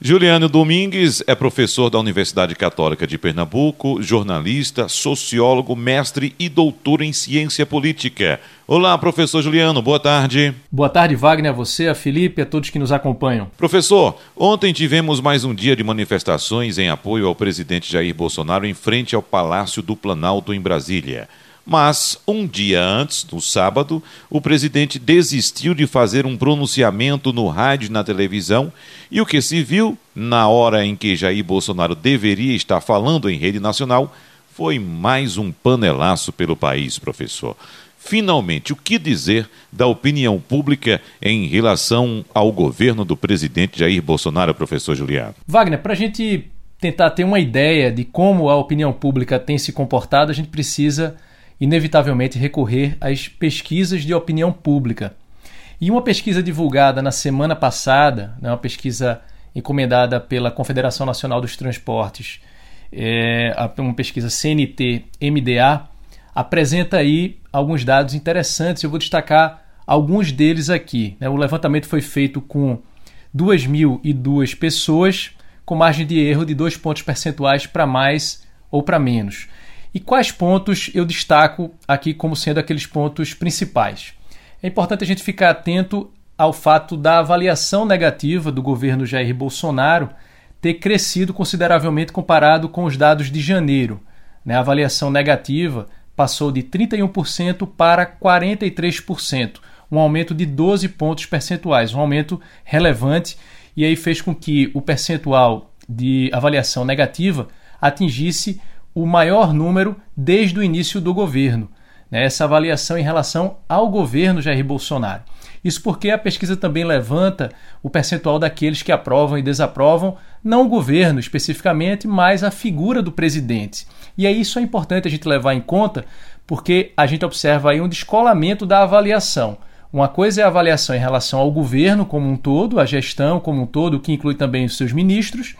Juliano Domingues é professor da Universidade Católica de Pernambuco, jornalista, sociólogo, mestre e doutor em ciência política. Olá, professor Juliano, boa tarde. Boa tarde, Wagner, a você, a Felipe a todos que nos acompanham. Professor, ontem tivemos mais um dia de manifestações em apoio ao presidente Jair Bolsonaro em frente ao Palácio do Planalto, em Brasília. Mas, um dia antes, no sábado, o presidente desistiu de fazer um pronunciamento no rádio e na televisão, e o que se viu, na hora em que Jair Bolsonaro deveria estar falando em rede nacional, foi mais um panelaço pelo país, professor. Finalmente, o que dizer da opinião pública em relação ao governo do presidente Jair Bolsonaro, professor Juliano? Wagner, para a gente tentar ter uma ideia de como a opinião pública tem se comportado, a gente precisa inevitavelmente recorrer às pesquisas de opinião pública. E uma pesquisa divulgada na semana passada, né, uma pesquisa encomendada pela Confederação Nacional dos Transportes, é, uma pesquisa CNT-MDA, apresenta aí alguns dados interessantes. Eu vou destacar alguns deles aqui. Né? O levantamento foi feito com 2.002 pessoas, com margem de erro de dois pontos percentuais para mais ou para menos. E quais pontos eu destaco aqui como sendo aqueles pontos principais? É importante a gente ficar atento ao fato da avaliação negativa do governo Jair Bolsonaro ter crescido consideravelmente comparado com os dados de janeiro. Né? A avaliação negativa passou de 31% para 43%, um aumento de 12 pontos percentuais, um aumento relevante, e aí fez com que o percentual de avaliação negativa atingisse o maior número desde o início do governo. Né? Essa avaliação em relação ao governo Jair Bolsonaro. Isso porque a pesquisa também levanta o percentual daqueles que aprovam e desaprovam, não o governo especificamente, mas a figura do presidente. E aí isso é importante a gente levar em conta, porque a gente observa aí um descolamento da avaliação. Uma coisa é a avaliação em relação ao governo como um todo, a gestão como um todo, que inclui também os seus ministros,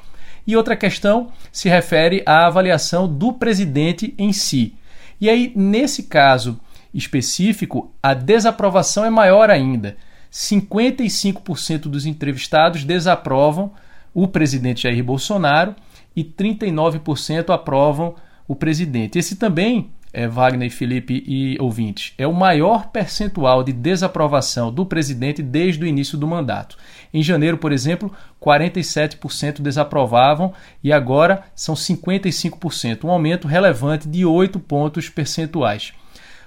e outra questão se refere à avaliação do presidente em si. E aí, nesse caso específico, a desaprovação é maior ainda. 55% dos entrevistados desaprovam o presidente Jair Bolsonaro e 39% aprovam o presidente. Esse também é, Wagner, Felipe e ouvintes, é o maior percentual de desaprovação do presidente desde o início do mandato. Em janeiro, por exemplo, 47% desaprovavam e agora são 55%, um aumento relevante de 8 pontos percentuais.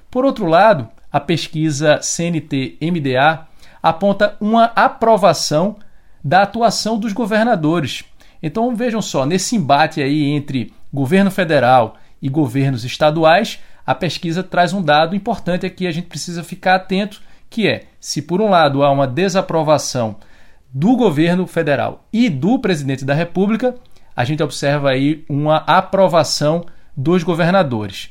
Por outro lado, a pesquisa CNT-MDA aponta uma aprovação da atuação dos governadores. Então vejam só, nesse embate aí entre governo federal e governos estaduais, a pesquisa traz um dado importante aqui, a gente precisa ficar atento, que é, se por um lado há uma desaprovação do governo federal e do presidente da República, a gente observa aí uma aprovação dos governadores.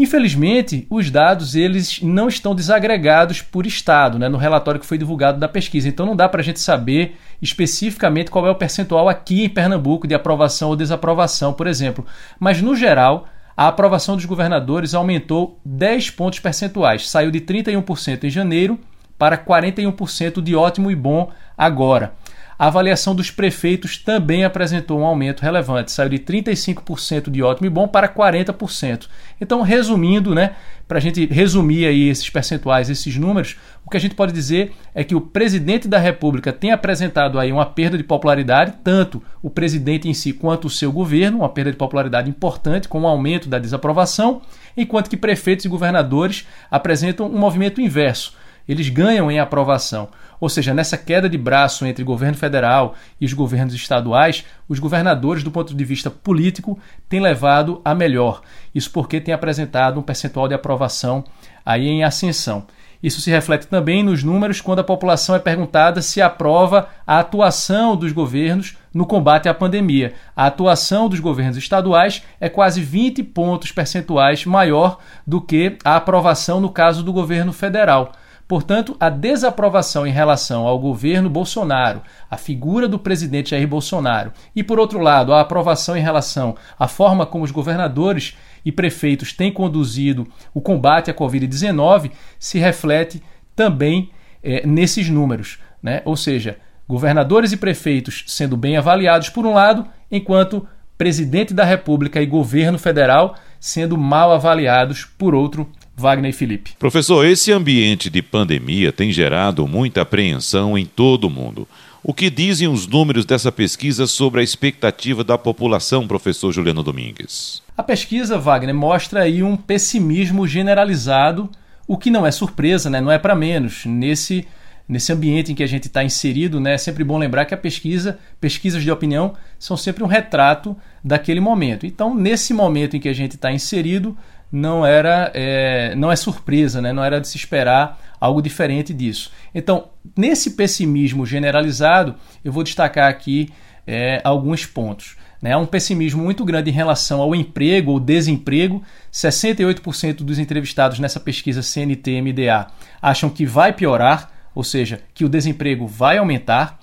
Infelizmente, os dados eles não estão desagregados por estado, né, no relatório que foi divulgado da pesquisa. Então não dá para a gente saber especificamente qual é o percentual aqui em Pernambuco de aprovação ou desaprovação, por exemplo. Mas no geral, a aprovação dos governadores aumentou 10 pontos percentuais, saiu de 31% em janeiro para 41% de ótimo e bom agora. A avaliação dos prefeitos também apresentou um aumento relevante, saiu de 35% de ótimo e bom para 40%. Então, resumindo, né, para a gente resumir aí esses percentuais, esses números, o que a gente pode dizer é que o presidente da República tem apresentado aí uma perda de popularidade, tanto o presidente em si quanto o seu governo, uma perda de popularidade importante, com o um aumento da desaprovação, enquanto que prefeitos e governadores apresentam um movimento inverso eles ganham em aprovação. Ou seja, nessa queda de braço entre governo federal e os governos estaduais, os governadores, do ponto de vista político, têm levado a melhor. Isso porque têm apresentado um percentual de aprovação aí em ascensão. Isso se reflete também nos números quando a população é perguntada se aprova a atuação dos governos no combate à pandemia. A atuação dos governos estaduais é quase 20 pontos percentuais maior do que a aprovação no caso do governo federal. Portanto, a desaprovação em relação ao governo Bolsonaro, a figura do presidente Jair Bolsonaro, e por outro lado, a aprovação em relação à forma como os governadores e prefeitos têm conduzido o combate à Covid-19, se reflete também é, nesses números. Né? Ou seja, governadores e prefeitos sendo bem avaliados por um lado, enquanto presidente da República e governo federal sendo mal avaliados por outro Wagner e Felipe. Professor, esse ambiente de pandemia tem gerado muita apreensão em todo o mundo. O que dizem os números dessa pesquisa sobre a expectativa da população, professor Juliano Domingues? A pesquisa, Wagner, mostra aí um pessimismo generalizado, o que não é surpresa, né? não é para menos. Nesse, nesse ambiente em que a gente está inserido, né? é sempre bom lembrar que a pesquisa, pesquisas de opinião, são sempre um retrato daquele momento. Então, nesse momento em que a gente está inserido, não era é, não é surpresa, né? não era de se esperar algo diferente disso. Então, nesse pessimismo generalizado, eu vou destacar aqui é, alguns pontos. Né? Há um pessimismo muito grande em relação ao emprego ou desemprego. 68% dos entrevistados nessa pesquisa CNT-MDA acham que vai piorar, ou seja, que o desemprego vai aumentar.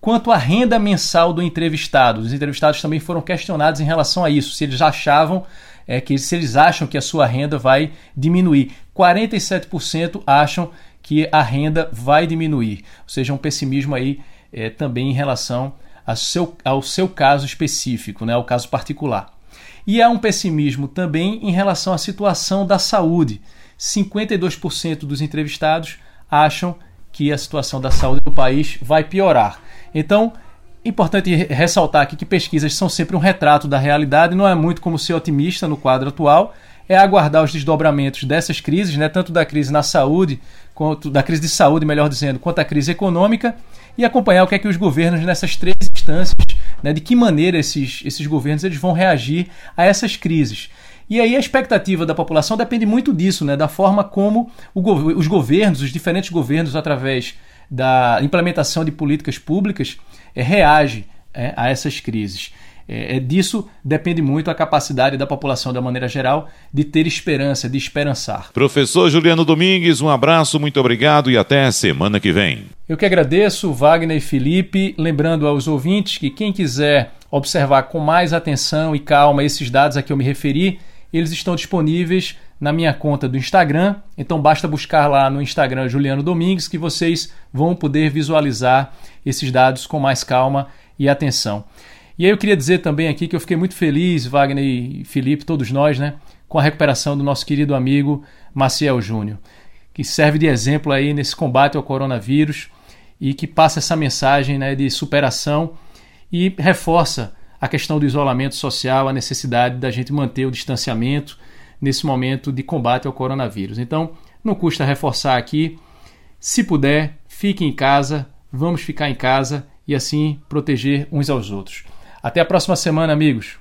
Quanto à renda mensal do entrevistado, os entrevistados também foram questionados em relação a isso, se eles achavam é que se eles acham que a sua renda vai diminuir. 47% acham que a renda vai diminuir. Ou seja, um pessimismo aí é, também em relação ao seu, ao seu caso específico, né, ao caso particular. E há um pessimismo também em relação à situação da saúde. 52% dos entrevistados acham que a situação da saúde do país vai piorar. Então, Importante ressaltar aqui que pesquisas são sempre um retrato da realidade, não é muito como ser otimista no quadro atual, é aguardar os desdobramentos dessas crises, né, tanto da crise na saúde, quanto da crise de saúde, melhor dizendo, quanto a crise econômica, e acompanhar o que é que os governos nessas três instâncias, né, de que maneira esses, esses governos eles vão reagir a essas crises. E aí a expectativa da população depende muito disso, né, da forma como os governos, os diferentes governos, através da implementação de políticas públicas, é, reage é, a essas crises. É, é, disso depende muito a capacidade da população, da maneira geral, de ter esperança, de esperançar. Professor Juliano Domingues, um abraço, muito obrigado e até semana que vem. Eu que agradeço, Wagner e Felipe. Lembrando aos ouvintes que quem quiser observar com mais atenção e calma esses dados a que eu me referi, eles estão disponíveis na minha conta do Instagram. Então basta buscar lá no Instagram Juliano Domingues que vocês vão poder visualizar esses dados com mais calma e atenção. E aí eu queria dizer também aqui que eu fiquei muito feliz, Wagner e Felipe, todos nós, né, com a recuperação do nosso querido amigo Maciel Júnior, que serve de exemplo aí nesse combate ao coronavírus e que passa essa mensagem né, de superação e reforça a questão do isolamento social, a necessidade da gente manter o distanciamento nesse momento de combate ao coronavírus. Então, não custa reforçar aqui, se puder, fique em casa, vamos ficar em casa e assim proteger uns aos outros. Até a próxima semana, amigos.